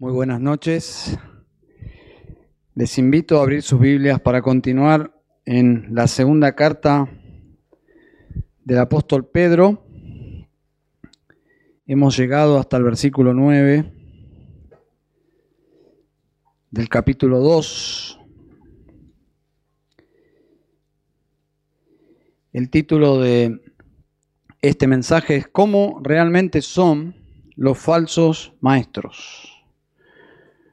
Muy buenas noches. Les invito a abrir sus Biblias para continuar en la segunda carta del apóstol Pedro. Hemos llegado hasta el versículo 9 del capítulo 2. El título de este mensaje es ¿Cómo realmente son los falsos maestros?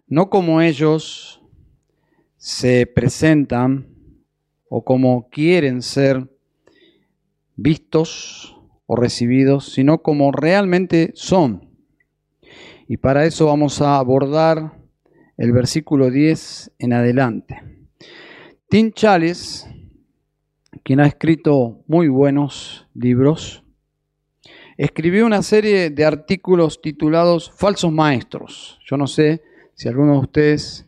No como ellos se presentan o como quieren ser vistos o recibidos, sino como realmente son. Y para eso vamos a abordar el versículo 10 en adelante. Tim Chales, quien ha escrito muy buenos libros, escribió una serie de artículos titulados Falsos Maestros. Yo no sé si algunos de ustedes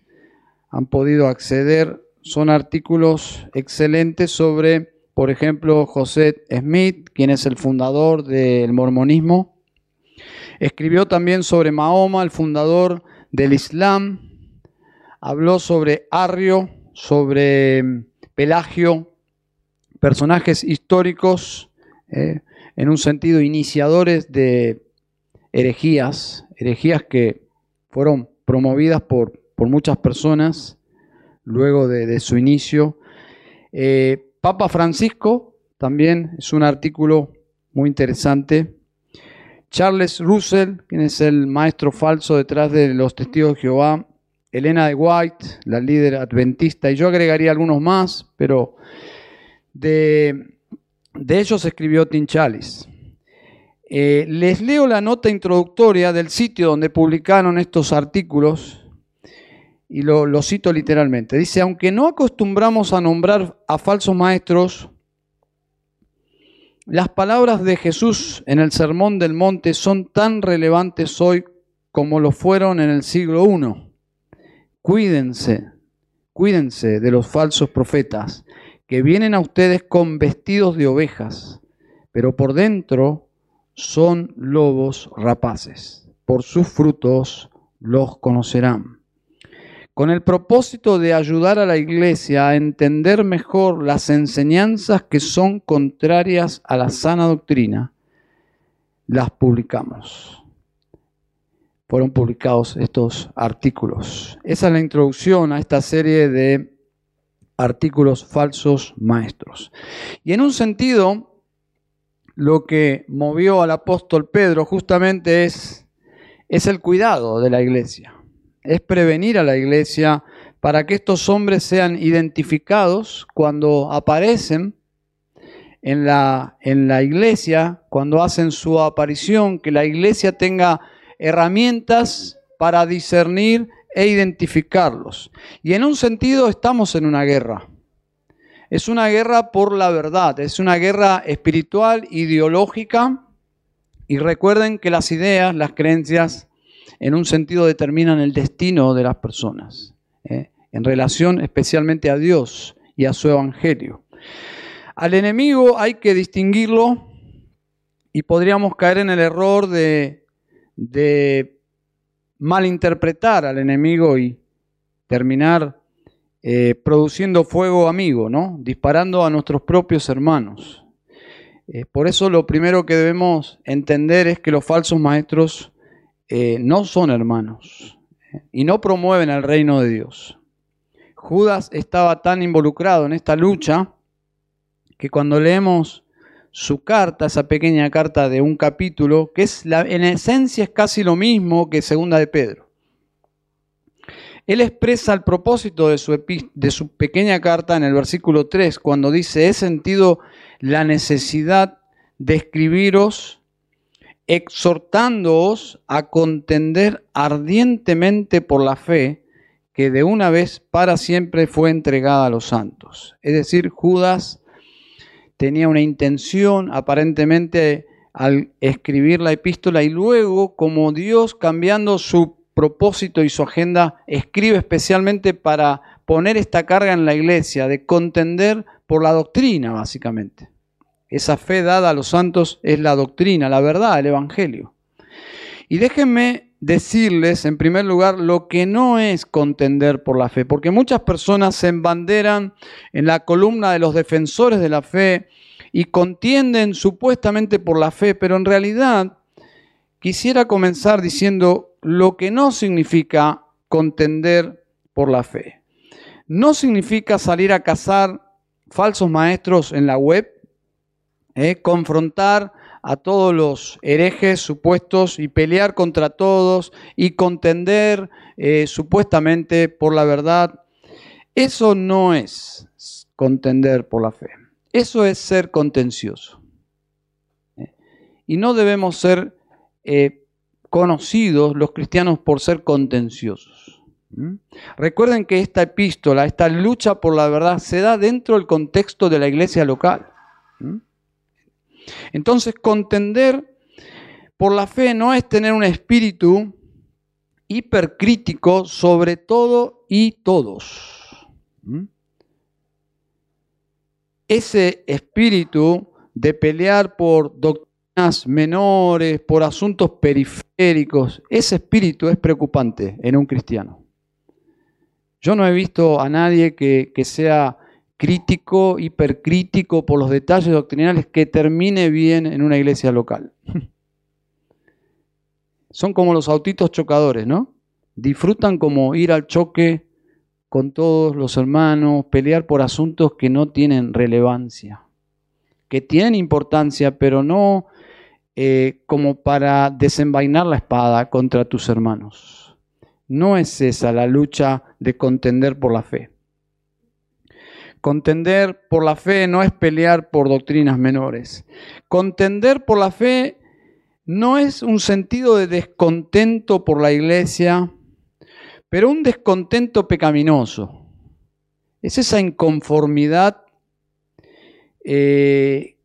han podido acceder, son artículos excelentes sobre, por ejemplo, José Smith, quien es el fundador del mormonismo. Escribió también sobre Mahoma, el fundador del Islam. Habló sobre Arrio, sobre Pelagio, personajes históricos, eh, en un sentido iniciadores de herejías, herejías que fueron promovidas por, por muchas personas luego de, su inicio. Eh, Papa Francisco también es un artículo muy interesante. Charles Russell, quien es el maestro falso detrás de los testigos de Jehová. Elena de White, la líder adventista. Y yo agregaría algunos más, pero de, de ellos escribió Tim Chalice. Eh, les leo la nota introductoria del sitio donde publicaron estos artículos y lo, lo, cito literalmente. Dice, aunque no acostumbramos a nombrar a falsos maestros, las palabras de Jesús en el Sermón del Monte son tan relevantes hoy como lo fueron en el siglo I. Cuídense, cuídense de los falsos profetas que vienen a ustedes con vestidos de ovejas, pero por dentro son lobos rapaces. Por sus frutos los conocerán. Con el propósito de ayudar a la iglesia a entender mejor las enseñanzas que son contrarias a la sana doctrina, las publicamos. Fueron publicados estos artículos. Esa es la introducción a esta serie de artículos falsos maestros. Y en un sentido, lo que movió al apóstol Pedro justamente es, es el cuidado de la iglesia, es prevenir a la iglesia para que estos hombres sean identificados cuando aparecen en la, en la iglesia, cuando hacen su aparición, que la iglesia tenga herramientas para discernir e identificarlos. Y en un sentido estamos en una guerra. Es una guerra por la verdad, es una guerra espiritual, ideológica. Y recuerden que las ideas, las creencias, en un sentido determinan el destino de las personas, ¿eh? en relación especialmente a Dios y a su evangelio. Al enemigo hay que distinguirlo y podríamos caer en el error de, de malinterpretar al enemigo y terminar eh, produciendo fuego amigo, ¿no? disparando a nuestros propios hermanos. Eh, por eso lo primero que debemos entender es que los falsos maestros eh, no son hermanos y no promueven el reino de Dios. Judas estaba tan involucrado en esta lucha que cuando leemos su carta, esa pequeña carta de un capítulo, que es la, en esencia es casi lo mismo que segunda de Pedro. Él expresa el propósito de su, de su pequeña carta en el versículo 3, cuando dice, he sentido la necesidad de escribiros exhortándoos a contender ardientemente por la fe que de una vez para siempre fue entregada a los santos. Es decir, Judas tenía una intención aparentemente al escribir la epístola y luego como Dios cambiando su propósito y su agenda, escribe especialmente para poner esta carga en la iglesia, de contender por la doctrina, básicamente. Esa fe dada a los santos es la doctrina, la verdad, el Evangelio. Y déjenme decirles, en primer lugar, lo que no es contender por la fe, porque muchas personas se embanderan en la columna de los defensores de la fe y contienden supuestamente por la fe, pero en realidad quisiera comenzar diciendo lo que no significa contender por la fe. No significa salir a cazar falsos maestros en la web, eh, confrontar a todos los herejes supuestos y pelear contra todos y contender eh, supuestamente por la verdad. Eso no es contender por la fe. Eso es ser contencioso. Eh, y no debemos ser conocidos los cristianos por ser contenciosos. Recuerden que esta epístola, esta lucha por la verdad, se da dentro del contexto de la iglesia local. Entonces, contender por la fe no es tener un espíritu hipercrítico sobre todo y todos. Ese espíritu de pelear por doctrinas menores, por asuntos periféricos, ese espíritu es preocupante en un cristiano. Yo no he visto a nadie que, sea crítico, hipercrítico por los detalles doctrinales que termine bien en una iglesia local. Son como los autitos chocadores, ¿no? Disfrutan como ir al choque con todos los hermanos, pelear por asuntos que no tienen relevancia, que tienen importancia, pero no eh, como para desenvainar la espada contra tus hermanos. No es esa la lucha de contender por la fe. Contender por la fe no es pelear por doctrinas menores. Contender por la fe no es un sentido de descontento por la iglesia, pero un descontento pecaminoso. Es esa inconformidad eh,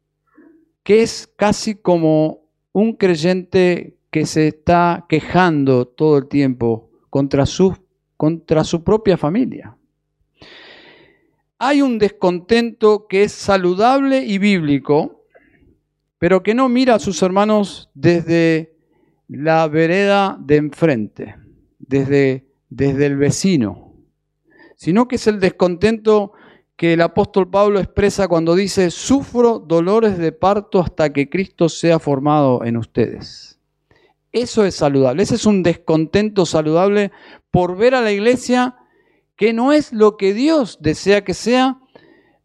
que es casi como un creyente que se está quejando todo el tiempo contra su, contra su propia familia. Hay un descontento que es saludable y bíblico, pero que no mira a sus hermanos desde la vereda de enfrente, desde, desde el vecino, sino que es el descontento que el apóstol Pablo expresa cuando dice, sufro dolores de parto hasta que Cristo sea formado en ustedes. Eso es saludable, ese es un descontento saludable por ver a la iglesia que no es lo que Dios desea que sea,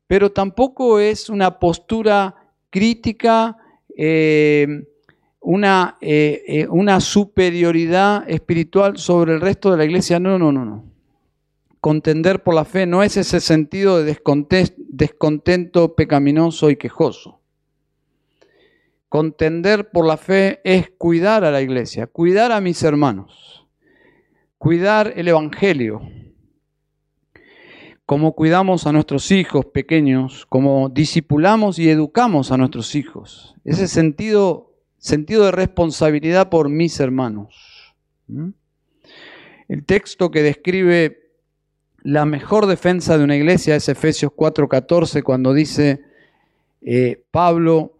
pero tampoco es una postura crítica, eh, una, eh, eh, una superioridad espiritual sobre el resto de la iglesia. No, no, no, no. Contender por la fe no es ese sentido de descontento pecaminoso y quejoso. Contender por la fe es cuidar a la iglesia, cuidar a mis hermanos, cuidar el Evangelio, cómo cuidamos a nuestros hijos pequeños, cómo discipulamos y educamos a nuestros hijos. Ese sentido, sentido de responsabilidad por mis hermanos. ¿Mm? El texto que describe la mejor defensa de una iglesia es Efesios 4:14, cuando dice eh, Pablo,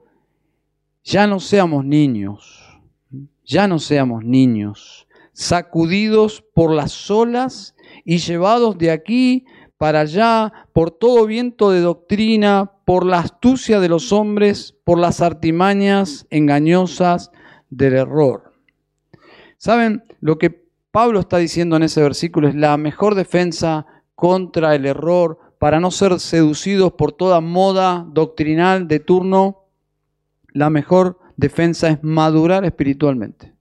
ya no seamos niños, ya no seamos niños, sacudidos por las olas y llevados de aquí para allá, por todo viento de doctrina, por la astucia de los hombres, por las artimañas engañosas del error. ¿Saben? Lo que Pablo está diciendo en ese versículo es la mejor defensa contra el error, para no ser seducidos por toda moda doctrinal de turno. La mejor defensa es madurar espiritualmente.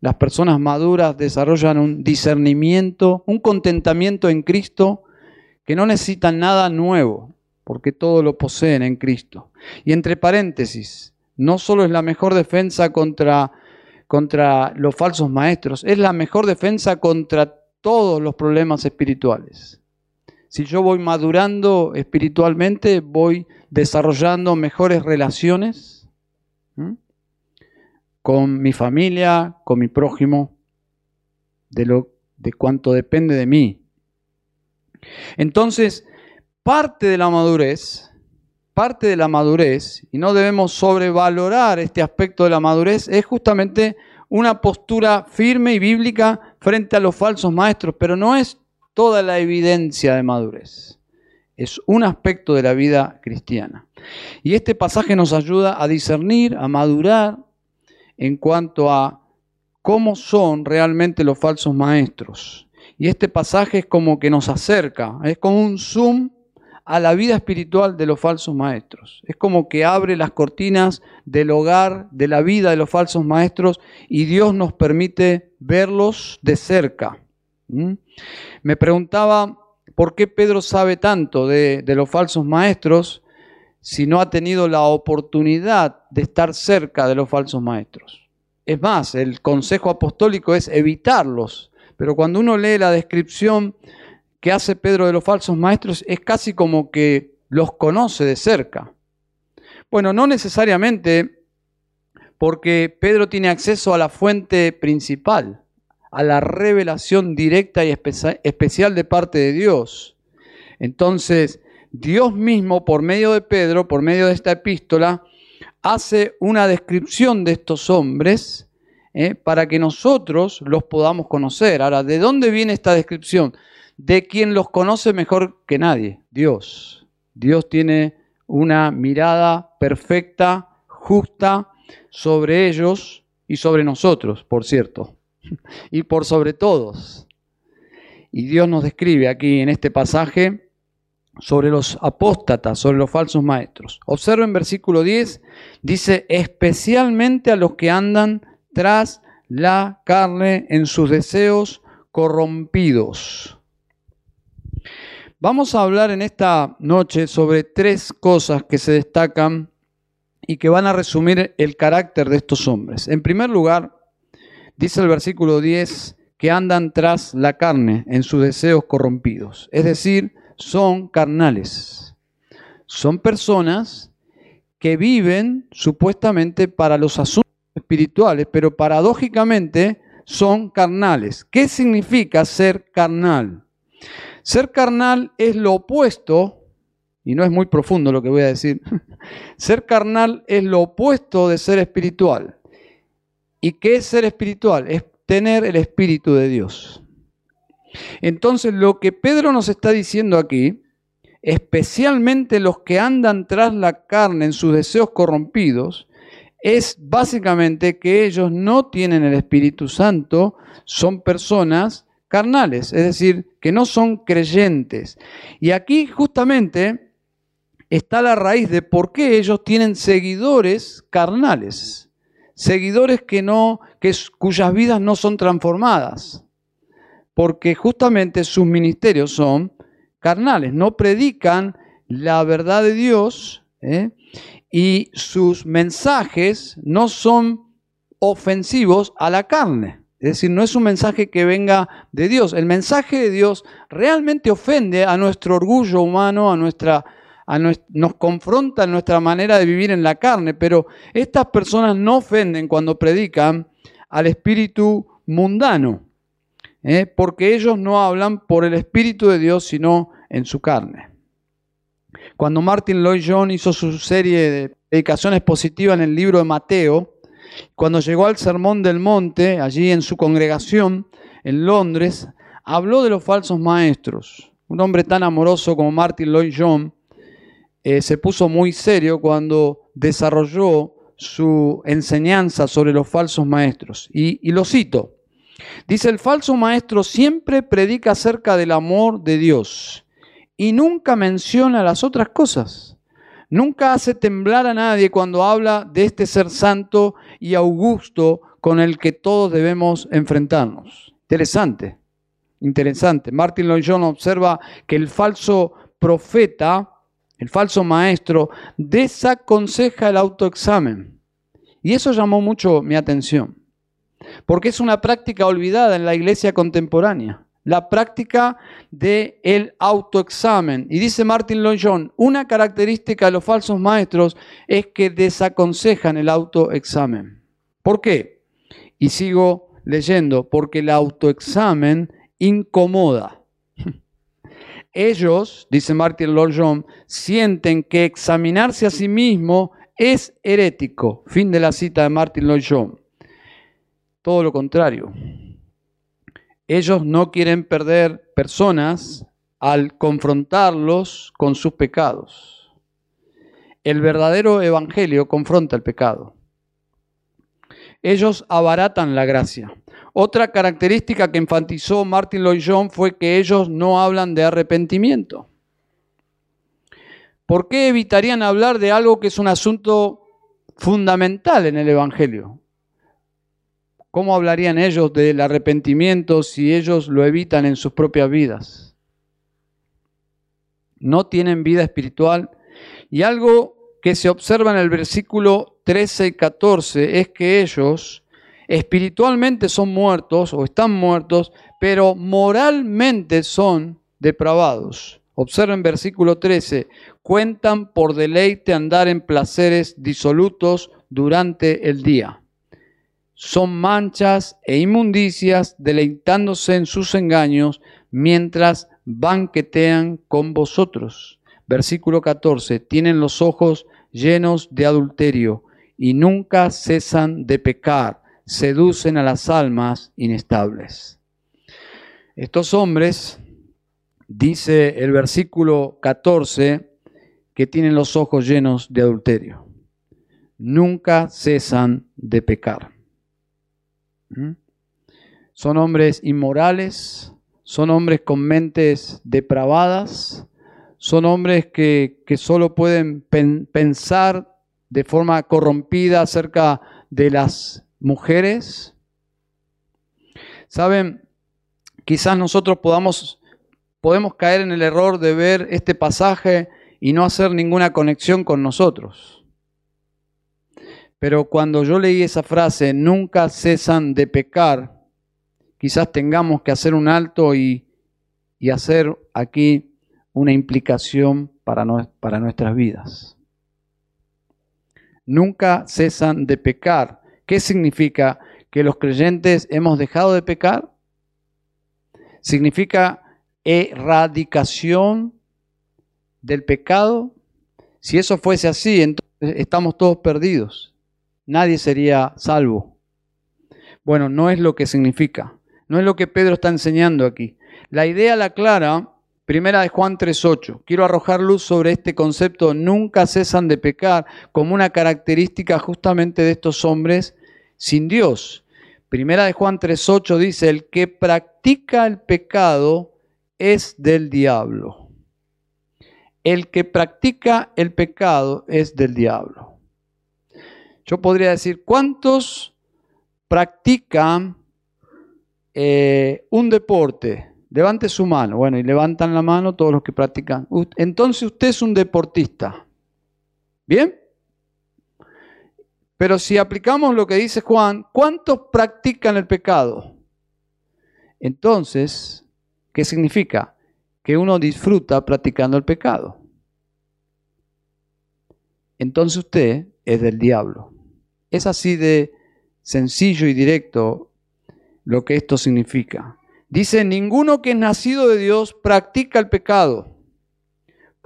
Las personas maduras desarrollan un discernimiento, un contentamiento en Cristo que no necesitan nada nuevo, porque todo lo poseen en Cristo. Y entre paréntesis, no solo es la mejor defensa contra, contra los falsos maestros, es la mejor defensa contra todos los problemas espirituales. Si yo voy madurando espiritualmente, voy desarrollando mejores relaciones con mi familia, con mi prójimo, de, lo, de cuánto depende de mí. Entonces, parte de la madurez, parte de la madurez, y no debemos sobrevalorar este aspecto de la madurez, es justamente una postura firme y bíblica frente a los falsos maestros, pero no es toda la evidencia de madurez. Es un aspecto de la vida cristiana. Y este pasaje nos ayuda a discernir, a madurar en cuanto a cómo son realmente los falsos maestros. Y este pasaje es como que nos acerca, es como un zoom a la vida espiritual de los falsos maestros. Es como que abre las cortinas del hogar, de la vida de los falsos maestros y Dios nos permite verlos de cerca. ¿Mm? Me preguntaba por qué Pedro sabe tanto de, de los falsos maestros si no ha tenido la oportunidad de estar cerca de los falsos maestros. Es más, el consejo apostólico es evitarlos, pero cuando uno lee la descripción que hace Pedro de los falsos maestros es casi como que los conoce de cerca. Bueno, no necesariamente porque Pedro tiene acceso a la fuente principal, a la revelación directa y especial de parte de Dios. Entonces, Dios mismo, por medio de Pedro, por medio de esta epístola, hace una descripción de estos hombres eh, para que nosotros los podamos conocer. Ahora, ¿de dónde viene esta descripción? De quien los conoce mejor que nadie, Dios. Dios tiene una mirada perfecta, justa sobre ellos y sobre nosotros, por cierto, y por sobre todos. Y Dios nos describe aquí en este pasaje sobre los apóstatas, sobre los falsos maestros. Observen versículo 10, dice, especialmente a los que andan tras la carne en sus deseos corrompidos. Vamos a hablar en esta noche sobre tres cosas que se destacan y que van a resumir el carácter de estos hombres. En primer lugar, dice el versículo 10 que andan tras la carne en sus deseos corrompidos, es decir, son carnales. Son personas que viven supuestamente para los asuntos espirituales, pero paradójicamente son carnales. ¿Qué significa ser carnal? Ser carnal es lo opuesto, y no es muy profundo lo que voy a decir, ser carnal es lo opuesto de ser espiritual. ¿Y qué es ser espiritual? Es tener el Espíritu de Dios. Entonces lo que Pedro nos está diciendo aquí, especialmente los que andan tras la carne en sus deseos corrompidos, es básicamente que ellos no tienen el Espíritu Santo, son personas carnales, es decir, que no son creyentes. Y aquí justamente está la raíz de por qué ellos tienen seguidores carnales, seguidores que no que cuyas vidas no son transformadas. Porque justamente sus ministerios son carnales, no predican la verdad de Dios ¿eh? y sus mensajes no son ofensivos a la carne. Es decir, no es un mensaje que venga de Dios. El mensaje de Dios realmente ofende a nuestro orgullo humano, a nuestra, nos confronta en nuestra manera de vivir en la carne, pero estas personas no ofenden cuando predican al espíritu mundano, ¿eh? porque ellos no hablan por el espíritu de Dios, sino en su carne. Cuando Martin Lloyd John hizo su serie de predicaciones positivas en el libro de Mateo, cuando llegó al Sermón del Monte, allí en su congregación en Londres, habló de los falsos maestros. Un hombre tan amoroso como Martin Lloyd John eh, se puso muy serio cuando desarrolló su enseñanza sobre los falsos maestros. Y lo cito. Dice, el falso maestro siempre predica acerca del amor de Dios y nunca menciona las otras cosas. Nunca hace temblar a nadie cuando habla de este ser santo y augusto con el que todos debemos enfrentarnos. Interesante, interesante. Martin Lloyd Jones observa que el falso profeta, el falso maestro, desaconseja el autoexamen. Y eso llamó mucho mi atención, porque es una práctica olvidada en la iglesia contemporánea la práctica del el autoexamen. Y dice Martin Lloyd John, una característica de los falsos maestros es que desaconsejan el autoexamen. ¿Por qué? Y sigo leyendo, porque el autoexamen incomoda. Ellos, dice Martin Lloyd John, sienten que examinarse a sí mismo es herético. Fin de la cita de Martin Lloyd John. todo lo contrario. Ellos no quieren perder personas al confrontarlos con sus pecados. El verdadero evangelio confronta el pecado. Ellos abaratan la gracia. Otra característica que enfatizó Martin Lloyd Jones fue que ellos no hablan de arrepentimiento. ¿Por qué evitarían hablar de algo que es un asunto fundamental en el Evangelio? ¿Cómo hablarían ellos del arrepentimiento si ellos lo evitan en sus propias vidas? No tienen vida espiritual. Y algo que se observa en el versículo 13 y 14 es que ellos espiritualmente son muertos o están muertos, pero moralmente son depravados. Observen versículo 13, cuentan por deleite andar en placeres disolutos durante el día. Son manchas e inmundicias deleitándose en sus engaños mientras banquetean con vosotros. Versículo 14, tienen los ojos llenos de adulterio y nunca cesan de pecar seducen a las almas inestables. Estos hombres, dice el versículo 14, que tienen los ojos llenos de adulterio. Nunca cesan de pecar. ¿Mm? Son hombres inmorales, son hombres con mentes depravadas, son hombres que, que solo pueden pensar de forma corrompida acerca de las mujeres. Saben, quizás nosotros podamos, podemos caer en el error de ver este pasaje y no hacer ninguna conexión con nosotros. Pero cuando yo leí esa frase, nunca cesan de pecar, quizás tengamos que hacer un alto y, hacer aquí una implicación para, para nuestras vidas. Nunca cesan de pecar. ¿Qué significa? ¿Que los creyentes hemos dejado de pecar? ¿Significa erradicación del pecado? Si eso fuese así, entonces estamos todos perdidos. Nadie sería salvo. Bueno, no es lo que significa. No es lo que Pedro está enseñando aquí. La idea la clara, primera de Juan 3.8. Quiero arrojar luz sobre este concepto, nunca cesan de pecar, como una característica justamente de estos hombres sin Dios. Primera de Juan 3.8 dice, el que practica el pecado es del diablo. El que practica el pecado es del diablo. Yo podría decir, ¿cuántos practican eh, un deporte? Levante su mano. Bueno, y levantan la mano todos los que practican. Entonces usted es un deportista. ¿Bien? Pero si aplicamos lo que dice Juan, ¿cuántos practican el pecado? Entonces, ¿qué significa? Que uno disfruta practicando el pecado. Entonces usted es del diablo. Es así de sencillo y directo lo que esto significa. Dice, ninguno que es nacido de Dios practica el pecado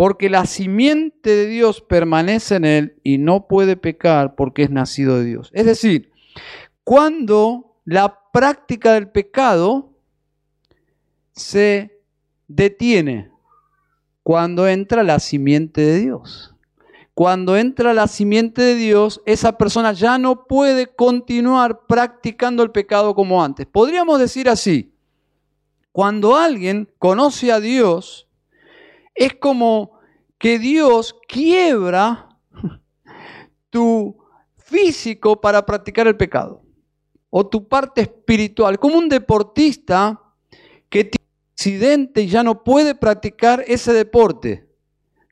porque la simiente de Dios permanece en él y no puede pecar porque es nacido de Dios. Es decir, cuando la práctica del pecado se detiene, cuando entra la simiente de Dios. Cuando entra la simiente de Dios, esa persona ya no puede continuar practicando el pecado como antes. Podríamos decir así, cuando alguien conoce a Dios, es como que Dios quiebra tu físico para practicar el pecado o tu parte espiritual, como un deportista que tiene un accidente y ya no puede practicar ese deporte.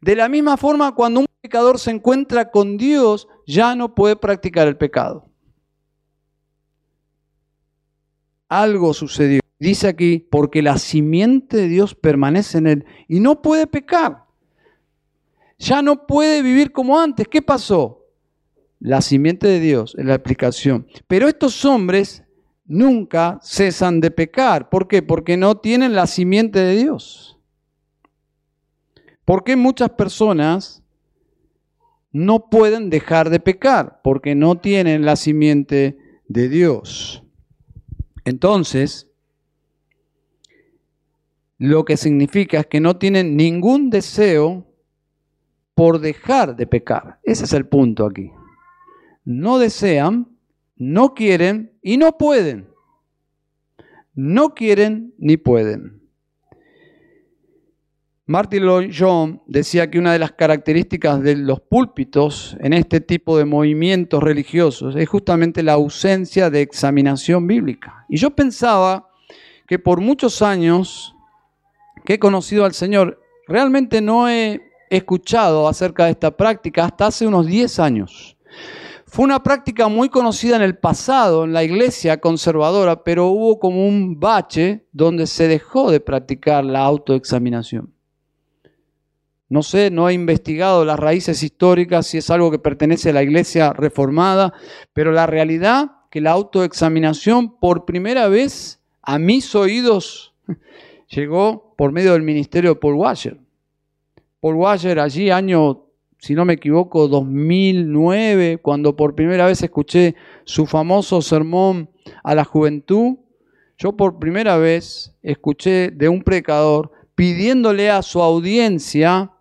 De la misma forma, cuando un pecador se encuentra con Dios, ya no puede practicar el pecado. Algo sucedió. Dice aquí, porque la simiente de Dios permanece en él y no puede pecar. Ya no puede vivir como antes. ¿Qué pasó? La simiente de Dios es la explicación. Pero estos hombres nunca cesan de pecar. ¿Por qué? Porque no tienen la simiente de Dios. ¿Por qué muchas personas no pueden dejar de pecar? Porque no tienen la simiente de Dios. Entonces, lo que significa es que no tienen ningún deseo por dejar de pecar. Ese es el punto aquí. No desean, no quieren y no pueden. No quieren ni pueden. Martin Lloyd Jones decía que una de las características de los púlpitos en este tipo de movimientos religiosos es justamente la ausencia de examinación bíblica. Y yo pensaba que por muchos años que he conocido al Señor, realmente no he escuchado acerca de esta práctica hasta hace unos 10 años. Fue una práctica muy conocida en el pasado en la iglesia conservadora, pero hubo como un bache donde se dejó de practicar la autoexaminación. No sé, no he investigado las raíces históricas, si es algo que pertenece a la iglesia reformada, pero la realidad que la autoexaminación por primera vez a mis oídos llegó por medio del ministerio de Paul Washer. Paul Washer allí año, si no me equivoco, 2009, cuando por primera vez escuché su famoso sermón a la juventud, yo por primera vez escuché de un predicador pidiéndole a su audiencia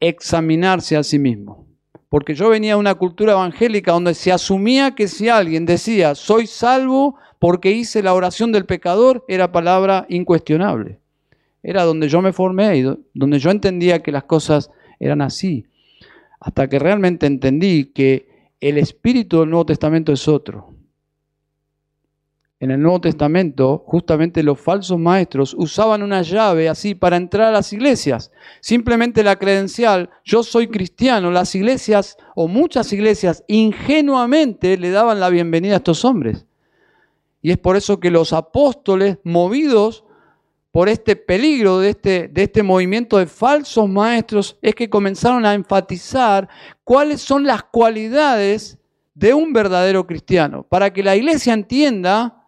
examinarse a sí mismo. Porque yo venía de una cultura evangélica donde se asumía que si alguien decía, soy salvo porque hice la oración del pecador, era palabra incuestionable. Era donde yo me formé y donde yo entendía que las cosas eran así. Hasta que realmente entendí que el espíritu del Nuevo Testamento es otro. En el Nuevo Testamento, justamente los falsos maestros usaban una llave así para entrar a las iglesias. Simplemente la credencial, yo soy cristiano. Las iglesias o muchas iglesias ingenuamente le daban la bienvenida a estos hombres. Y es por eso que los apóstoles, movidos por este peligro de este, de este movimiento de falsos maestros, es que comenzaron a enfatizar cuáles son las cualidades de un verdadero cristiano, para que la iglesia entienda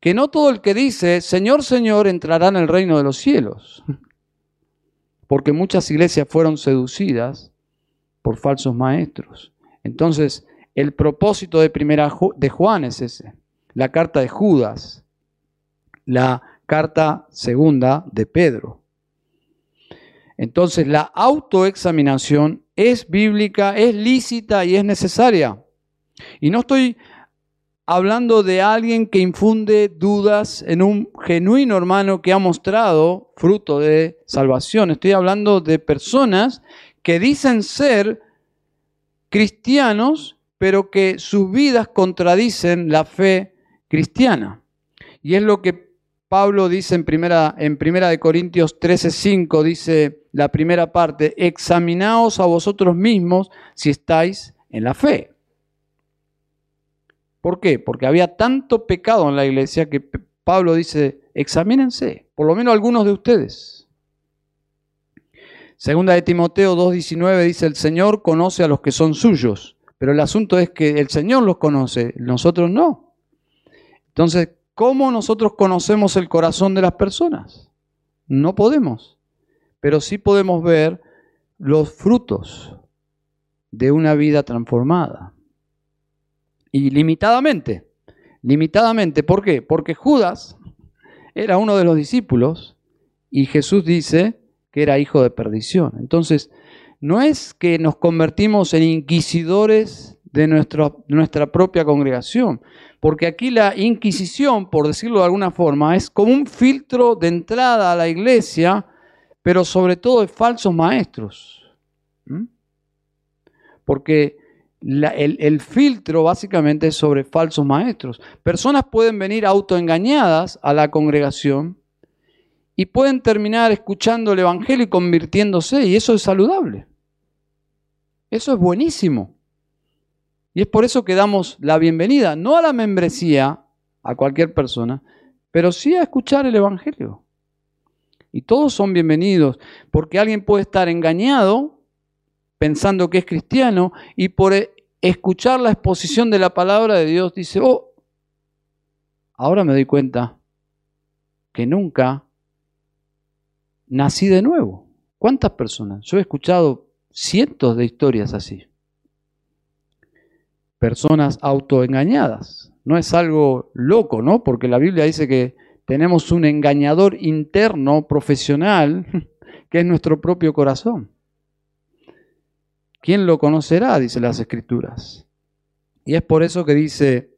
que no todo el que dice, Señor, Señor, entrará en el reino de los cielos. Porque muchas iglesias fueron seducidas por falsos maestros. Entonces, el propósito de primera de Juan es ese la carta de Judas, la carta segunda de Pedro. Entonces la autoexaminación es bíblica, es lícita y es necesaria. Y no estoy hablando de alguien que infunde dudas en un genuino hermano que ha mostrado fruto de salvación. Estoy hablando de personas que dicen ser cristianos, pero que sus vidas contradicen la fe cristiana. Y es lo que Pablo dice en primera, en primera de Corintios 13:5, dice la primera parte, examinaos a vosotros mismos si estáis en la fe. ¿Por qué? Porque había tanto pecado en la iglesia que Pablo dice, examínense, por lo menos algunos de ustedes. Segunda de Timoteo 2:19 dice, el Señor conoce a los que son suyos, pero el asunto es que el Señor los conoce, nosotros no. Entonces, ¿cómo nosotros conocemos el corazón de las personas? No podemos, pero sí podemos ver los frutos de una vida transformada. Y limitadamente, limitadamente, ¿por qué? Porque Judas era uno de los discípulos y Jesús dice que era hijo de perdición. Entonces, no es que nos convertimos en inquisidores de nuestra propia congregación, porque aquí la Inquisición, por decirlo de alguna forma, es como un filtro de entrada a la iglesia, pero sobre todo de falsos maestros. Porque el, el, filtro básicamente es sobre falsos maestros. Personas pueden venir autoengañadas a la congregación y pueden terminar escuchando el Evangelio y convirtiéndose, y eso es saludable. Eso es buenísimo. Y es por eso que damos la bienvenida, no a la membresía, a cualquier persona, pero sí a escuchar el Evangelio. Y todos son bienvenidos, porque alguien puede estar engañado pensando que es cristiano y por e, escuchar la exposición de la palabra de Dios dice, oh, ahora me doy cuenta que nunca nací de nuevo. ¿Cuántas personas? Yo he escuchado cientos de historias así. personas autoengañadas. No es algo loco, ¿no? Porque la Biblia dice que tenemos un engañador interno, profesional, que es nuestro propio corazón. ¿Quién lo conocerá? Dice las Escrituras. Y es por eso que dice,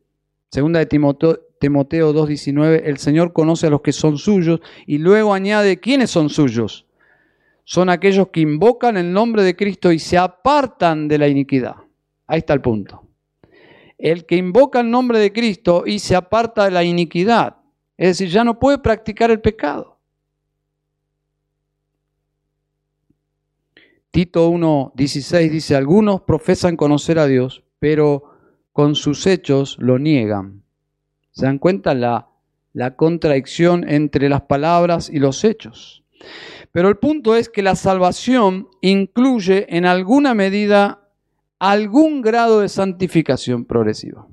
segunda de Timoteo, Timoteo 2.19, el Señor conoce a los que son suyos y luego añade, ¿quiénes son suyos? Son aquellos que invocan el nombre de Cristo y se apartan de la iniquidad. Ahí está el punto. El que invoca el nombre de Cristo y se aparta de la iniquidad, es decir, ya no puede practicar el pecado. Tito 1.16 dice, algunos profesan conocer a Dios, pero con sus hechos lo niegan. ¿Se dan cuenta la, la contradicción entre las palabras y los hechos? Pero el punto es que la salvación incluye en alguna medida algún grado de santificación progresiva.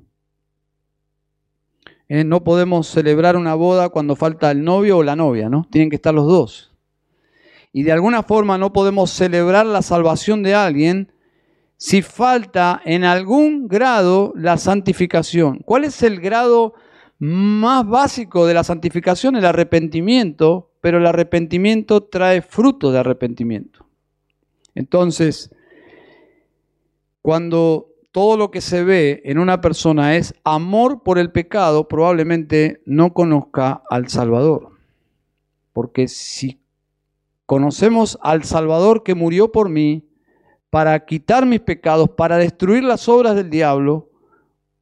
Eh, no podemos celebrar una boda cuando falta el novio o la novia, ¿no? Tienen que estar los dos. Y de alguna forma no podemos celebrar la salvación de alguien si falta en algún grado la santificación. ¿Cuál es el grado más básico de la santificación? El arrepentimiento, pero el arrepentimiento trae fruto de arrepentimiento. Entonces, cuando todo lo que se ve en una persona es amor por el pecado, probablemente no conozca al Salvador. Porque si conocemos al Salvador que murió por mí, para quitar mis pecados, para destruir las obras del diablo,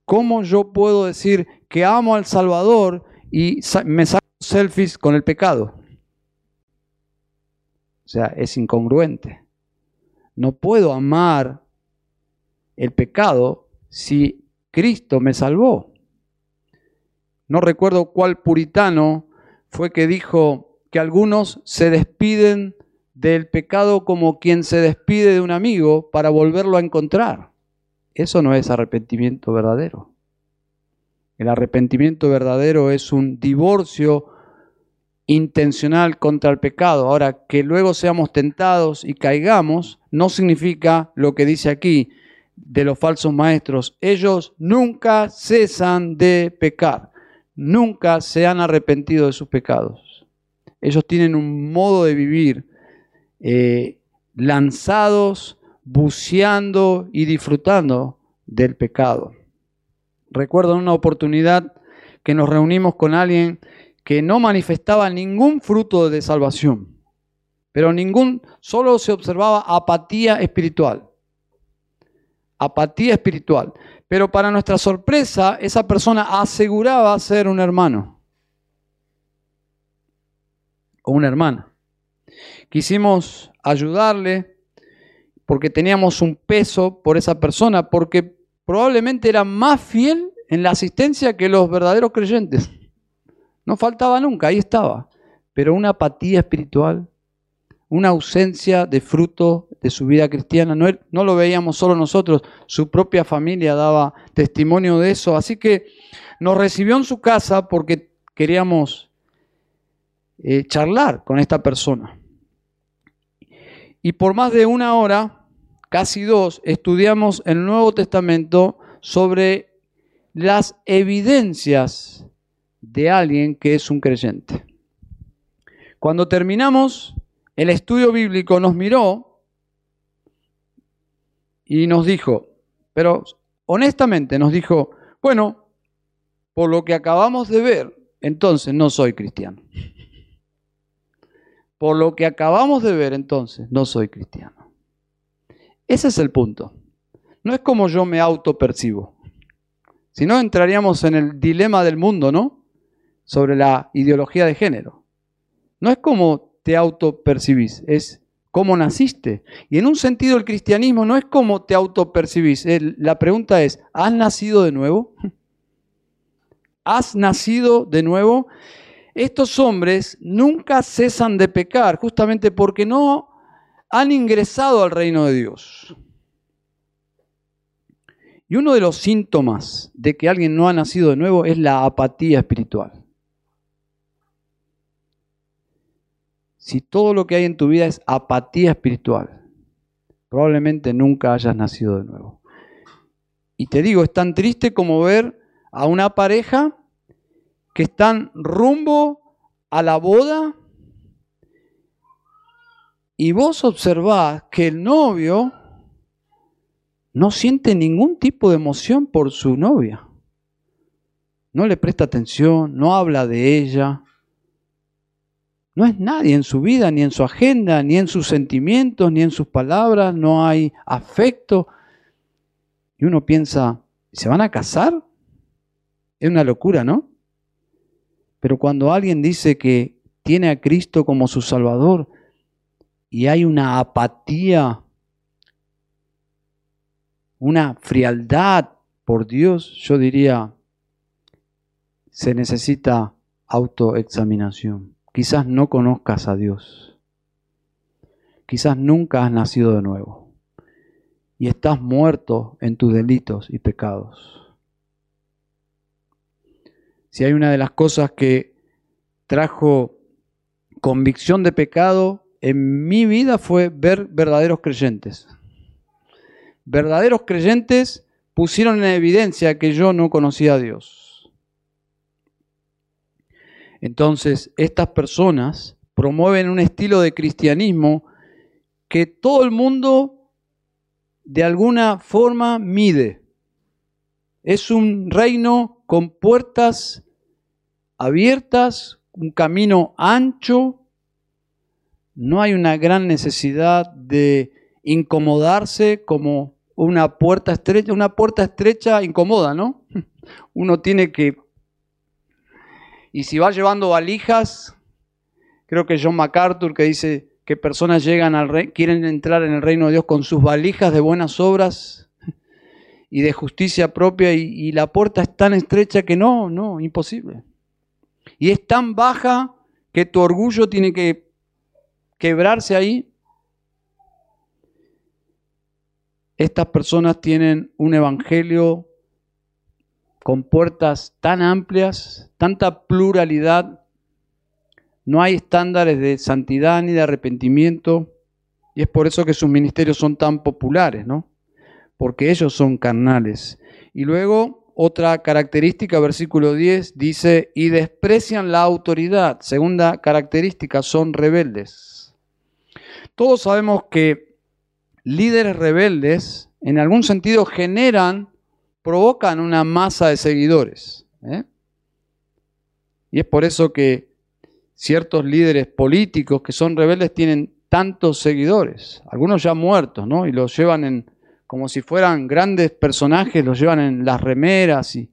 ¿cómo yo puedo decir que amo al Salvador y me saco selfies con el pecado? O sea, es incongruente. No puedo amar el pecado si Cristo me salvó. No recuerdo cuál puritano fue que dijo que algunos se despiden del pecado como quien se despide de un amigo para volverlo a encontrar. Eso no es arrepentimiento verdadero. El arrepentimiento verdadero es un divorcio intencional contra el pecado. Ahora, que luego seamos tentados y caigamos, no significa lo que dice aquí de los falsos maestros. Ellos nunca cesan de pecar, nunca se han arrepentido de sus pecados. Ellos tienen un modo de vivir eh, lanzados, buceando y disfrutando del pecado. Recuerdo una oportunidad que nos reunimos con alguien que no manifestaba ningún fruto de salvación, pero ningún, solo se observaba apatía espiritual. Apatía espiritual. Pero para nuestra sorpresa, esa persona aseguraba ser un hermano o una hermana. Quisimos ayudarle porque teníamos un peso por esa persona, porque probablemente era más fiel en la asistencia que los verdaderos creyentes. No faltaba nunca, ahí estaba. Pero una apatía espiritual, una ausencia de fruto de su vida cristiana. No, no, lo veíamos solo nosotros, su propia familia daba testimonio de eso. Así que nos recibió en su casa porque queríamos eh, charlar con esta persona. Y por más de una hora, casi dos, estudiamos el Nuevo Testamento sobre las evidencias de alguien que es un creyente. Cuando terminamos el estudio bíblico nos miró y nos dijo, pero honestamente nos dijo, bueno, por lo que acabamos de ver, entonces no soy cristiano. Por lo que acabamos de ver entonces, no soy cristiano. Ese es el punto. No es como yo me autopercibo. Si no, entraríamos en el dilema del mundo, ¿no? Sobre la ideología de género. No es como te autopercibís, es cómo naciste. Y en un sentido el cristianismo no es cómo te autopercibís. La pregunta es, ¿has nacido de nuevo? ¿Has nacido de nuevo? Estos hombres nunca cesan de pecar justamente porque no han ingresado al reino de Dios. Y uno de los síntomas de que alguien no ha nacido de nuevo es la apatía espiritual. Si todo lo que hay en tu vida es apatía espiritual, probablemente nunca hayas nacido de nuevo. Y te digo, es tan triste como ver a una pareja que están rumbo a la boda y vos observás que el novio no siente ningún tipo de emoción por su novia. No le presta atención, no habla de ella. No es nadie en su vida, ni en su agenda, ni en sus sentimientos, ni en sus palabras. No hay afecto. Y uno piensa, ¿se van a casar? Es una locura, ¿no? Pero cuando alguien dice que tiene a Cristo como su Salvador y hay una apatía una frialdad por Dios, yo diría, se necesita autoexaminación. Quizás no conozcas a Dios. Quizás nunca has nacido de nuevo. Y estás muerto en tus delitos y pecados. Si hay una de las cosas que trajo convicción de pecado en mi vida fue ver verdaderos creyentes verdaderos creyentes pusieron en evidencia que yo no conocía a Dios. Entonces, estas personas promueven un estilo de cristianismo que todo el mundo de alguna forma mide. Es un reino con puertas abiertas, un camino ancho. No hay una gran necesidad de incomodarse como una puerta estrecha, una puerta estrecha incomoda, ¿no? Uno tiene que... Y si va llevando valijas, creo que John MacArthur que dice que personas llegan al rey, quieren entrar en el reino de Dios con sus valijas de buenas obras y de justicia propia y, y la puerta es tan estrecha que no, no, imposible. Y es tan baja que tu orgullo tiene que quebrarse ahí estas personas tienen un evangelio con puertas tan amplias, tanta pluralidad, no hay estándares de santidad ni de arrepentimiento, y es por eso que sus ministerios son tan populares, ¿no? Porque ellos son carnales. Y luego, otra característica, versículo 10, dice, y desprecian la autoridad. Segunda característica, son rebeldes. Todos sabemos que líderes rebeldes, en algún sentido generan, provocan una masa de seguidores. ¿eh? Y es por eso que ciertos líderes políticos que son rebeldes tienen tantos seguidores, algunos ya muertos, ¿no? Y los llevan en, como si fueran grandes personajes, los llevan en las remeras. Y...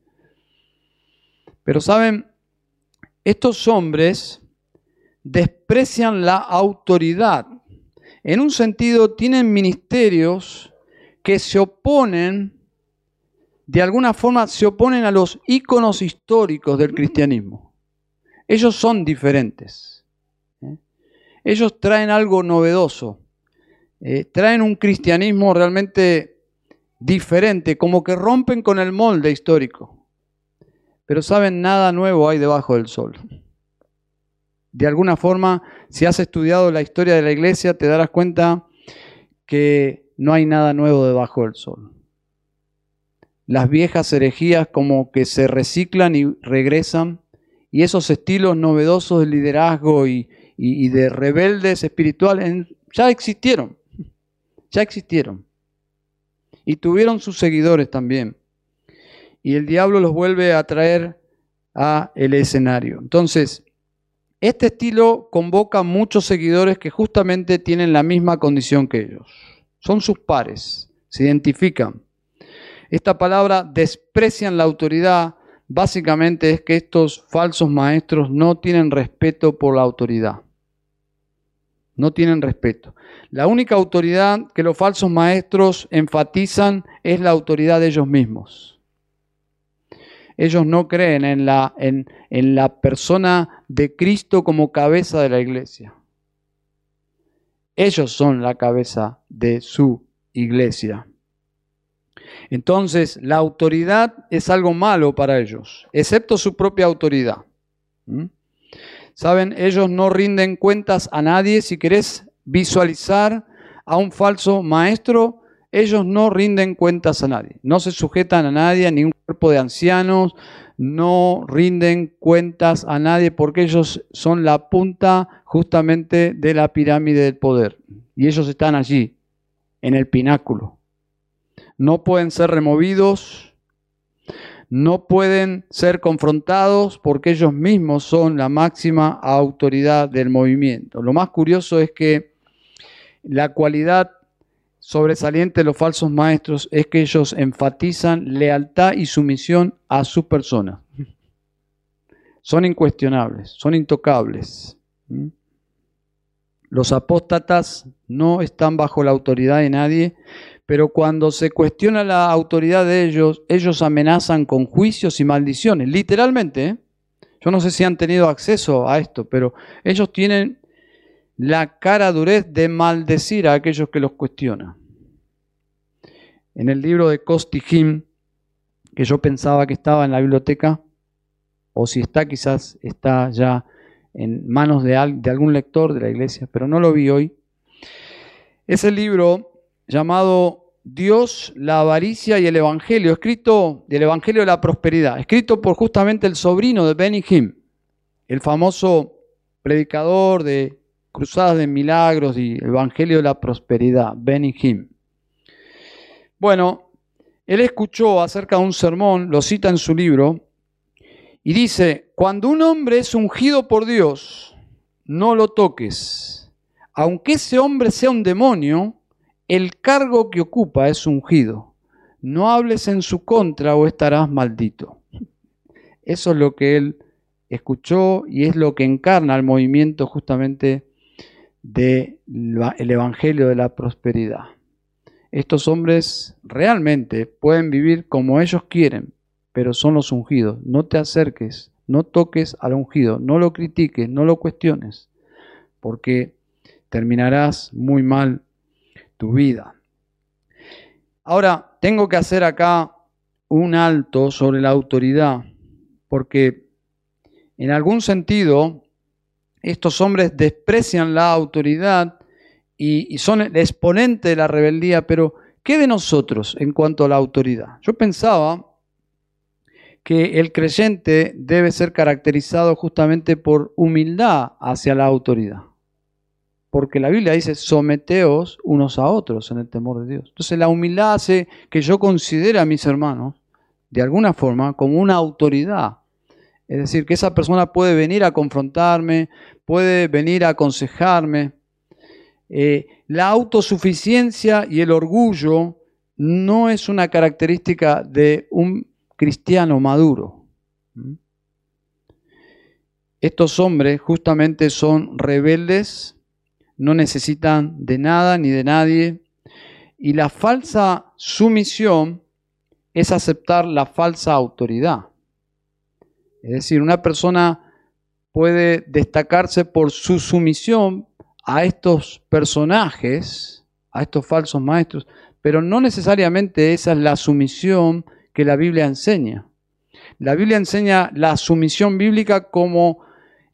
Pero saben, estos hombres desprecian la autoridad en un sentido, tienen ministerios que se oponen, de alguna forma se oponen a los íconos históricos del cristianismo. Ellos son diferentes. ¿eh? Ellos traen algo novedoso. Eh, traen un cristianismo realmente diferente, como que rompen con el molde histórico. Pero saben, nada nuevo hay debajo del sol. De alguna forma, si has estudiado la historia de la iglesia, te darás cuenta que no hay nada nuevo debajo del sol. Las viejas herejías como que se reciclan y regresan, y esos estilos novedosos de liderazgo y, de rebeldes espirituales ya existieron, ya existieron. Y tuvieron sus seguidores también. Y el diablo los vuelve a traer a el escenario. Entonces, este estilo convoca muchos seguidores que justamente tienen la misma condición que ellos. Son sus pares, se identifican. Esta palabra desprecian la autoridad básicamente es que estos falsos maestros no tienen respeto por la autoridad. No tienen respeto. La única autoridad que los falsos maestros enfatizan es la autoridad de ellos mismos. Ellos no creen en la, en, la persona de Cristo como cabeza de la iglesia. Ellos son la cabeza de su iglesia. Entonces, la autoridad es algo malo para ellos, excepto su propia autoridad. ¿Mm? Saben, ellos no rinden cuentas a nadie. Si querés visualizar a un falso maestro, ellos no rinden cuentas a nadie, no se sujetan a nadie, a ningún cuerpo de ancianos, no rinden cuentas a nadie porque ellos son la punta justamente de la pirámide del poder. Y ellos están allí, en el pináculo. No pueden ser removidos, no pueden ser confrontados porque ellos mismos son la máxima autoridad del movimiento. Lo más curioso es que la cualidad sobresaliente de los falsos maestros es que ellos enfatizan lealtad y sumisión a su persona. Son incuestionables, son intocables. Los apóstatas no están bajo la autoridad de nadie, pero cuando se cuestiona la autoridad de ellos, ellos amenazan con juicios y maldiciones, literalmente. ¿eh? Yo no sé si han tenido acceso a esto, pero ellos tienen la cara durez de maldecir a aquellos que los cuestionan. En el libro de Kostihim, que yo pensaba que estaba en la biblioteca, o si está quizás está ya en manos de, algún lector de la iglesia, pero no lo vi hoy. Es el libro llamado Dios, la avaricia y el Evangelio, escrito del Evangelio de la Prosperidad, escrito por justamente el sobrino de Benny Hinn, el famoso predicador de Cruzadas de Milagros y Evangelio de la Prosperidad, Benny Hinn. Bueno, él escuchó acerca de un sermón, lo cita en su libro, y dice, cuando un hombre es ungido por Dios, no lo toques. Aunque ese hombre sea un demonio, el cargo que ocupa es ungido. No hables en su contra o estarás maldito. Eso es lo que él escuchó y es lo que encarna el movimiento justamente del Evangelio de la Prosperidad. Estos hombres realmente pueden vivir como ellos quieren, pero son los ungidos. No te acerques, no toques al ungido, no lo critiques, no lo cuestiones, porque terminarás muy mal tu vida. Ahora, tengo que hacer acá un alto sobre la autoridad, porque en algún sentido estos hombres desprecian la autoridad y, son el exponente de la rebeldía, pero ¿qué de nosotros en cuanto a la autoridad? Yo pensaba que el creyente debe ser caracterizado justamente por humildad hacia la autoridad. Porque la Biblia dice, someteos unos a otros en el temor de Dios. Entonces la humildad hace que yo considere a mis hermanos, de alguna forma, como una autoridad. Es decir, que esa persona puede venir a confrontarme, puede venir a aconsejarme. Eh, la autosuficiencia y el orgullo no es una característica de un cristiano maduro. ¿Mm? Estos hombres justamente son rebeldes, no necesitan de nada ni de nadie, y la falsa sumisión es aceptar la falsa autoridad. Es decir, una persona puede destacarse por su sumisión a estos personajes, a estos falsos maestros, pero no necesariamente esa es la sumisión que la Biblia enseña. La Biblia enseña la sumisión bíblica como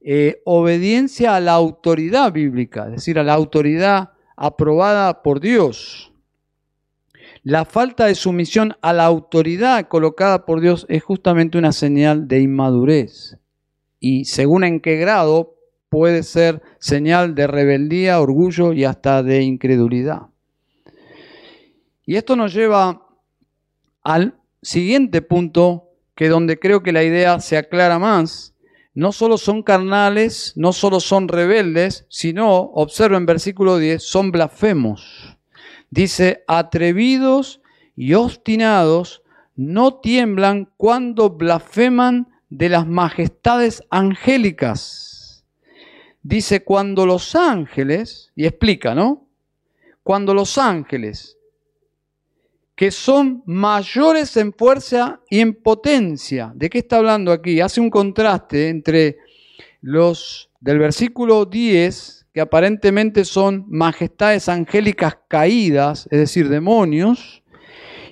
eh, obediencia a la autoridad bíblica, es decir, a la autoridad aprobada por Dios. La falta de sumisión a la autoridad colocada por Dios es justamente una señal de inmadurez. Y según en qué grado puede ser señal de rebeldía, orgullo y hasta de incredulidad. Y esto nos lleva al siguiente punto, que donde creo que la idea se aclara más, no solo son carnales, no solo son rebeldes, sino, observen versículo 10, son blasfemos. Dice, atrevidos y obstinados no tiemblan cuando blasfeman de las majestades angélicas. Dice, cuando los ángeles, y explica, ¿no? Cuando los ángeles que son mayores en fuerza y en potencia. ¿De qué está hablando aquí? Hace un contraste entre los del versículo 10, que aparentemente son majestades angélicas caídas, es decir, demonios,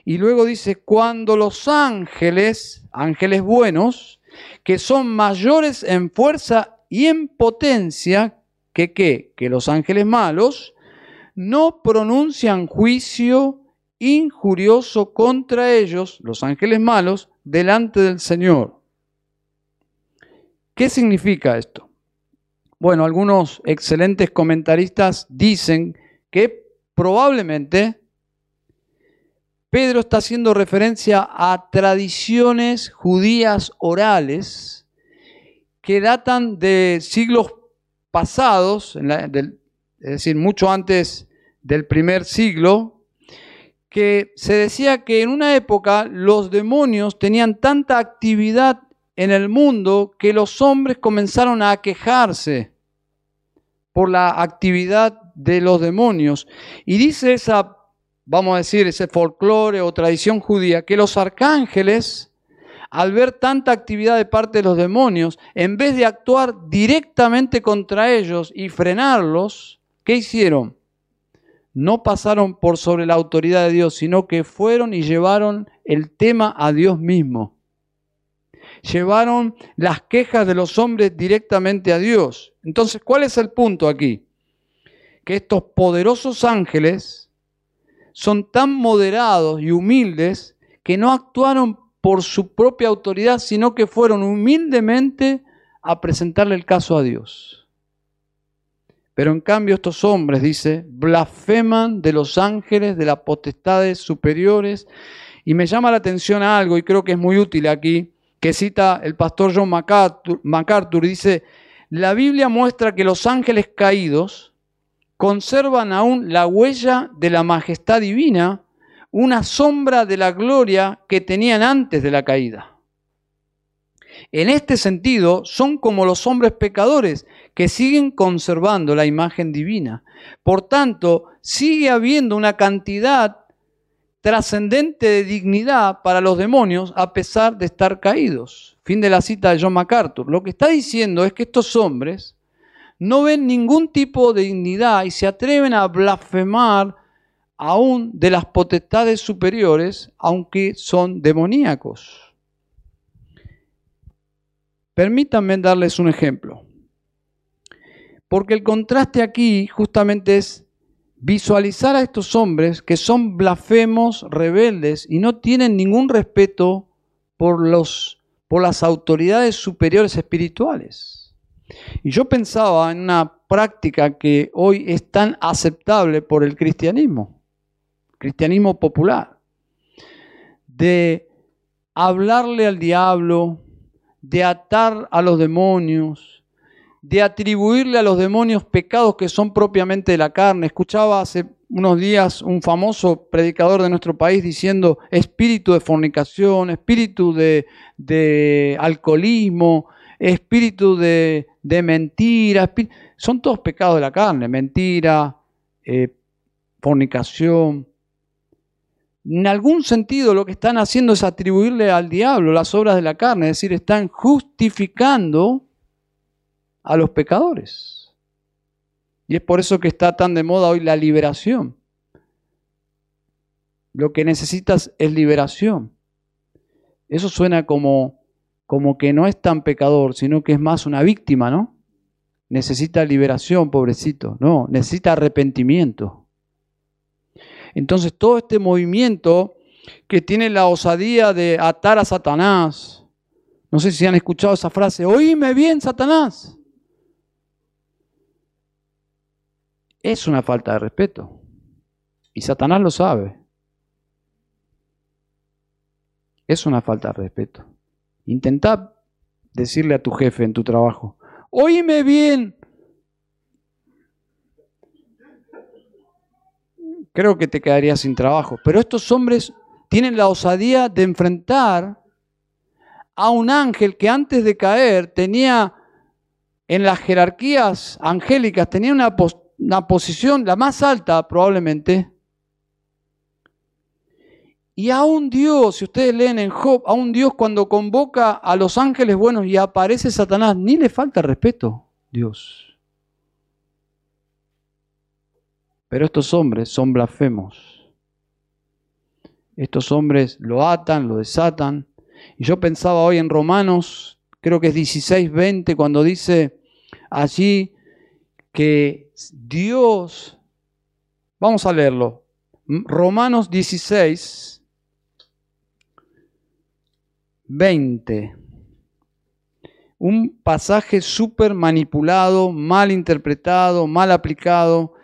y luego dice, cuando los ángeles, ángeles buenos, que son mayores en fuerza y en potencia, que qué? Que los ángeles malos, no pronuncian juicio injurioso contra ellos, los ángeles malos, delante del Señor. ¿Qué significa esto? Bueno, algunos excelentes comentaristas dicen que probablemente Pedro está haciendo referencia a tradiciones judías orales que datan de siglos pasados, es decir, mucho antes del primer siglo, que se decía que en una época los demonios tenían tanta actividad en el mundo que los hombres comenzaron a quejarse por la actividad de los demonios. Y dice esa, vamos a decir, ese folclore o tradición judía, que los arcángeles, al ver tanta actividad de parte de los demonios, en vez de actuar directamente contra ellos y frenarlos, ¿qué hicieron? No pasaron por sobre la autoridad de Dios, sino que fueron y llevaron el tema a Dios mismo. Llevaron las quejas de los hombres directamente a Dios. Entonces, ¿cuál es el punto aquí? que estos poderosos ángeles son tan moderados y humildes que no actuaron por su propia autoridad, sino que fueron humildemente a presentarle el caso a Dios. Pero en cambio estos hombres, dice, blasfeman de los ángeles, de las potestades superiores. Y me llama la atención algo, y creo que es muy útil aquí, que cita el pastor John MacArthur, MacArthur dice, la Biblia muestra que los ángeles caídos conservan aún la huella de la majestad divina, una sombra de la gloria que tenían antes de la caída. En este sentido, son como los hombres pecadores que siguen conservando la imagen divina. Por tanto, sigue habiendo una cantidad trascendente de dignidad para los demonios a pesar de estar caídos. Fin de la cita de John MacArthur. Lo que está diciendo es que estos hombres no ven ningún tipo de dignidad y se atreven a blasfemar aún de las potestades superiores, aunque son demoníacos. Permítanme darles un ejemplo. Porque el contraste aquí justamente es visualizar a estos hombres que son blasfemos, rebeldes y no tienen ningún respeto por, los, por las autoridades superiores espirituales. Y yo pensaba en una práctica que hoy es tan aceptable por el cristianismo, cristianismo popular, de hablarle al diablo, de atar a los demonios, de atribuirle a los demonios pecados que son propiamente de la carne. Escuchaba hace unos días un famoso predicador de nuestro país diciendo espíritu de fornicación, espíritu de, de alcoholismo, espíritu de, mentira, son todos pecados de la carne, mentira, eh, fornicación. En algún sentido lo que están haciendo es atribuirle al diablo las obras de la carne, es decir, están justificando a los pecadores. Y es por eso que está tan de moda hoy la liberación. Lo que necesitas es liberación. Eso suena como como que no es tan pecador, sino que es más una víctima, ¿no? Necesita liberación, pobrecito. No, necesita arrepentimiento. Entonces todo este movimiento que tiene la osadía de atar a Satanás, no sé si han escuchado esa frase, oíme bien, Satanás. Es una falta de respeto. Y Satanás lo sabe. Es una falta de respeto. Intenta decirle a tu jefe en tu trabajo, oíme bien. Creo que te quedarías sin trabajo. Pero estos hombres tienen la osadía de enfrentar a un ángel que antes de caer tenía en las jerarquías angélicas, tenía una, una posición la más alta probablemente, y a un Dios, si ustedes leen en Job, a un Dios cuando convoca a los ángeles buenos y aparece Satanás, ni le falta respeto, Dios. Pero estos hombres son blasfemos. Estos hombres lo atan, lo desatan. Y yo pensaba hoy en Romanos, creo que es 16, 20, cuando dice allí que Dios, vamos a leerlo, Romanos 16, 20. Un pasaje súper manipulado, mal interpretado, mal aplicado.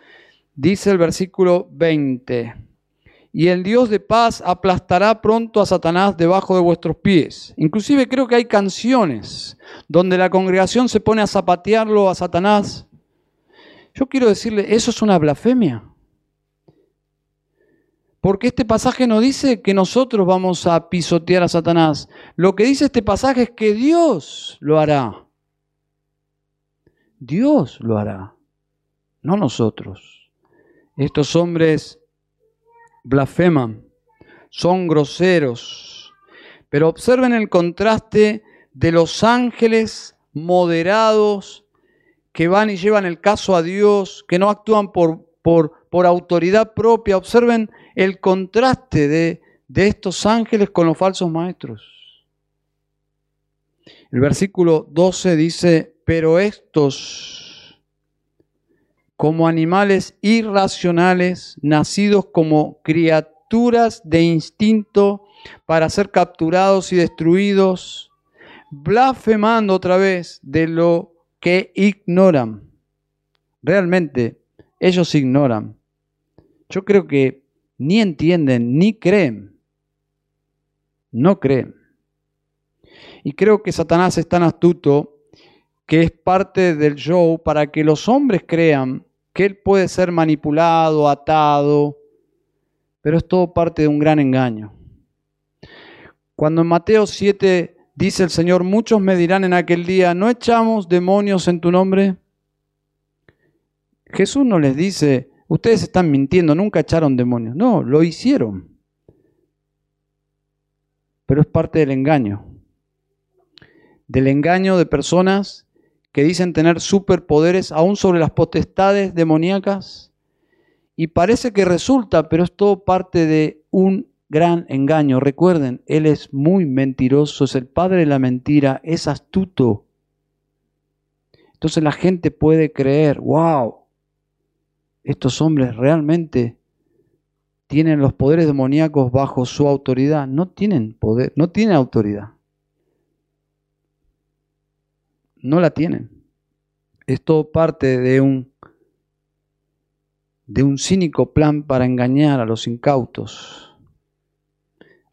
Dice el versículo 20 y el Dios de paz aplastará pronto a Satanás debajo de vuestros pies. Inclusive creo que hay canciones donde la congregación se pone a zapatearlo a Satanás. Yo quiero decirle, eso es una blasfemia. Porque este pasaje no dice que nosotros vamos a pisotear a Satanás. Lo que dice este pasaje es que Dios lo hará. Dios lo hará, no nosotros. Estos hombres blasfeman, son groseros. Pero observen el contraste de los ángeles moderados que van y llevan el caso a Dios, que no actúan por, por, autoridad propia. Observen el contraste de, de estos ángeles con los falsos maestros. El versículo 12 dice, pero estos como animales irracionales, nacidos como criaturas de instinto para ser capturados y destruidos, blasfemando otra vez de lo que ignoran. Realmente, ellos ignoran. Yo creo que ni entienden ni creen. No creen. Y creo que Satanás es tan astuto que es parte del show para que los hombres crean que él puede ser manipulado, atado, pero es todo parte de un gran engaño. Cuando en Mateo 7 dice el Señor, muchos me dirán en aquel día, ¿no echamos demonios en tu nombre? Jesús no les dice, ustedes están mintiendo, nunca echaron demonios. No, lo hicieron. Pero es parte del engaño. Del engaño de personas que dicen tener superpoderes aún sobre las potestades demoníacas. Y parece que resulta, pero es todo parte de un gran engaño. Recuerden, Él es muy mentiroso, es el padre de la mentira, es astuto. Entonces la gente puede creer, wow, estos hombres realmente tienen los poderes demoníacos bajo su autoridad. No tienen poder, no tienen autoridad. No la tienen. Es todo parte de un, de un cínico plan para engañar a los incautos.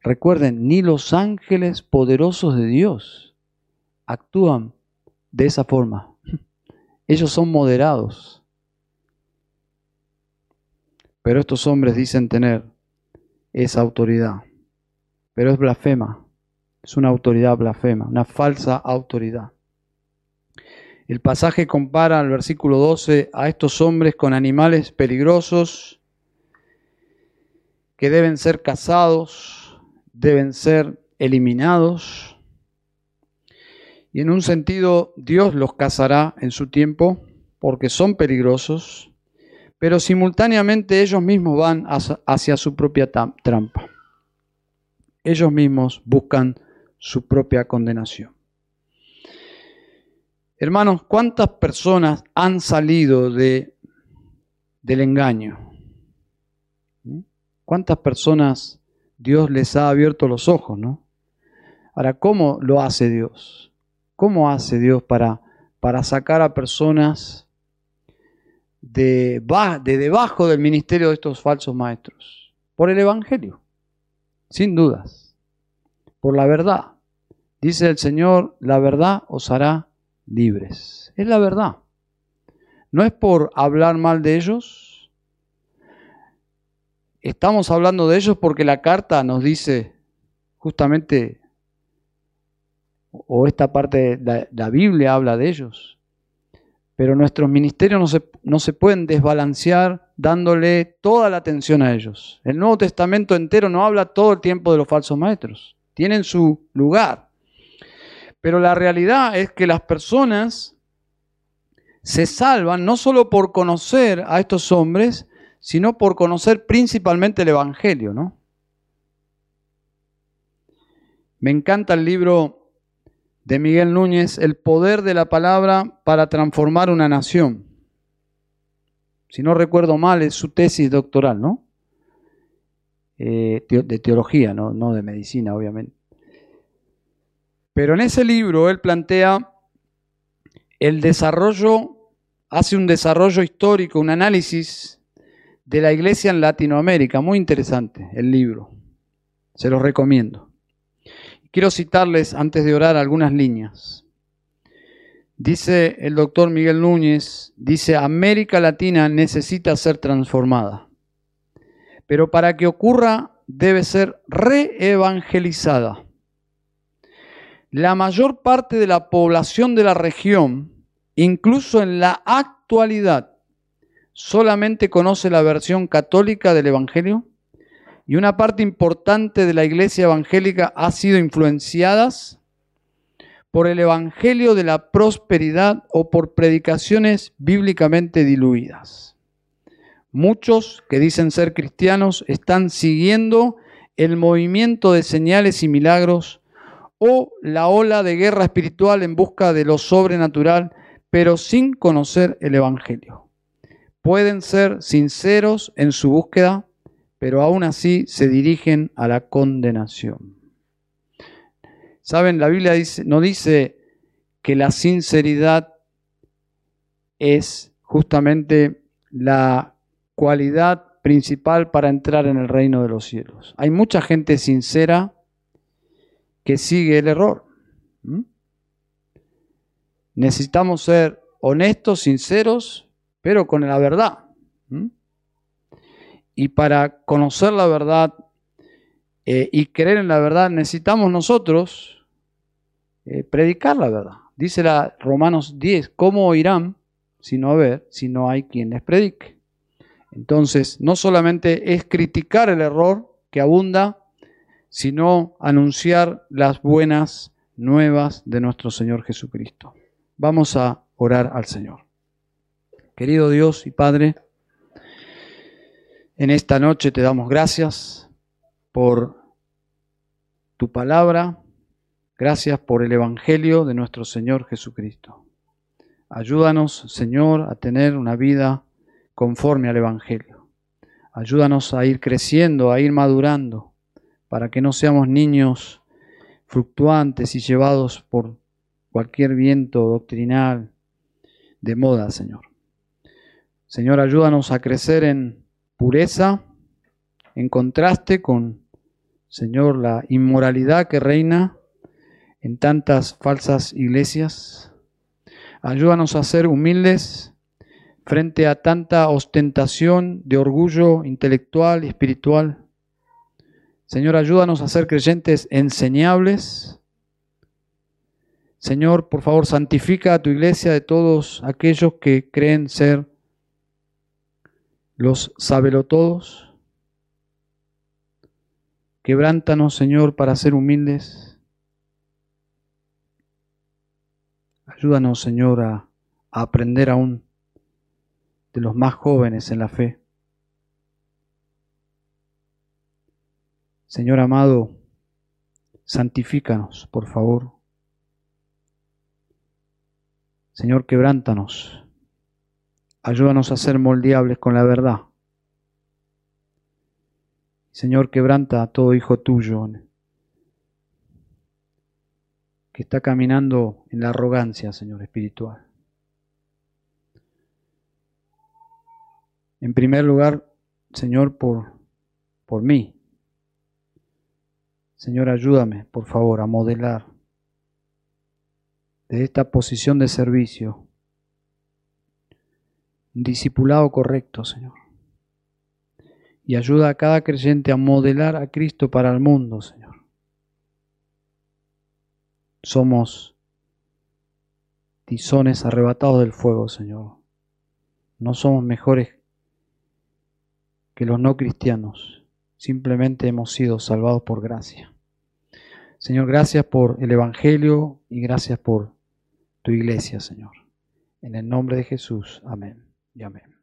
Recuerden, ni los ángeles poderosos de Dios actúan de esa forma. Ellos son moderados. Pero estos hombres dicen tener esa autoridad. Pero es blasfema. Es una autoridad blasfema, una falsa autoridad. El pasaje compara al versículo 12 a estos hombres con animales peligrosos que deben ser cazados, deben ser eliminados. Y en un sentido, Dios los cazará en su tiempo porque son peligrosos, pero simultáneamente ellos mismos van hacia su propia trampa. Ellos mismos buscan su propia condenación. Hermanos, ¿cuántas personas han salido de, del engaño? ¿Cuántas personas Dios les ha abierto los ojos, no? Ahora, ¿cómo lo hace Dios? ¿Cómo hace Dios para, sacar a personas de debajo del ministerio de estos falsos maestros? Por el Evangelio, sin dudas, por la verdad. Dice el Señor, la verdad os hará libres. Es la verdad. No es por hablar mal de ellos. Estamos hablando de ellos porque la carta nos dice justamente, o esta parte de la, Biblia habla de ellos. Pero nuestros ministerios no se, no se pueden desbalancear dándole toda la atención a ellos. El Nuevo Testamento entero no habla todo el tiempo de los falsos maestros. Tienen su lugar. Pero la realidad es que las personas se salvan no solo por conocer a estos hombres, sino por conocer principalmente el Evangelio, ¿no? Me encanta el libro de Miguel Núñez, El poder de la palabra para transformar una nación. Si no recuerdo mal, es su tesis doctoral, ¿no? eh, de teología, ¿no? no de medicina, obviamente. Pero en ese libro él plantea el desarrollo, hace un desarrollo histórico, un análisis de la iglesia en Latinoamérica. Muy interesante el libro. Se los recomiendo. Quiero citarles antes de orar algunas líneas. Dice el doctor Miguel Núñez, dice, América Latina necesita ser transformada, pero para que ocurra debe ser reevangelizada. La mayor parte de la población de la región, incluso en la actualidad, solamente conoce la versión católica del Evangelio y una parte importante de la iglesia evangélica ha sido influenciadas por el Evangelio de la prosperidad o por predicaciones bíblicamente diluidas. Muchos que dicen ser cristianos están siguiendo el movimiento de señales y milagros o la ola de guerra espiritual en busca de lo sobrenatural, pero sin conocer el Evangelio. Pueden ser sinceros en su búsqueda, pero aún así se dirigen a la condenación. Saben, la Biblia dice, no dice que la sinceridad es justamente la cualidad principal para entrar en el reino de los cielos. Hay mucha gente sincera que sigue el error. Necesitamos ser honestos, sinceros, pero con la verdad. Y para conocer la verdad eh, y creer en la verdad, necesitamos nosotros eh, predicar la verdad. Dice la Romanos 10, ¿cómo oirán si no ver, si no hay quien les predique? Entonces, no solamente es criticar el error que abunda, sino anunciar las buenas nuevas de nuestro Señor Jesucristo. Vamos a orar al Señor. Querido Dios y Padre, en esta noche te damos gracias por tu palabra, gracias por el Evangelio de nuestro Señor Jesucristo. Ayúdanos, Señor, a tener una vida conforme al Evangelio. Ayúdanos a ir creciendo, a ir madurando, para que no seamos niños fluctuantes y llevados por cualquier viento doctrinal de moda, Señor. Señor, ayúdanos a crecer en pureza, en contraste con, Señor, la inmoralidad que reina en tantas falsas iglesias. Ayúdanos a ser humildes frente a tanta ostentación de orgullo intelectual y espiritual. Señor, ayúdanos a ser creyentes enseñables. Señor, por favor, santifica a tu iglesia de todos aquellos que creen ser los todos. Quebrántanos, Señor, para ser humildes. Ayúdanos, Señor, a, a aprender aún de los más jóvenes en la fe. Señor amado, santifícanos, por favor. Señor, quebrántanos. Ayúdanos a ser moldeables con la verdad. Señor, quebranta a todo hijo tuyo que está caminando en la arrogancia, Señor espiritual. En primer lugar, Señor, por, por mí. Señor, ayúdame, por favor, a modelar de esta posición de servicio un discipulado correcto, Señor. Y ayuda a cada creyente a modelar a Cristo para el mundo, Señor. Somos tizones arrebatados del fuego, Señor. No somos mejores que los no cristianos. Simplemente hemos sido salvados por gracia. Señor, gracias por el Evangelio y gracias por tu iglesia, Señor. En el nombre de Jesús. Amén y amén.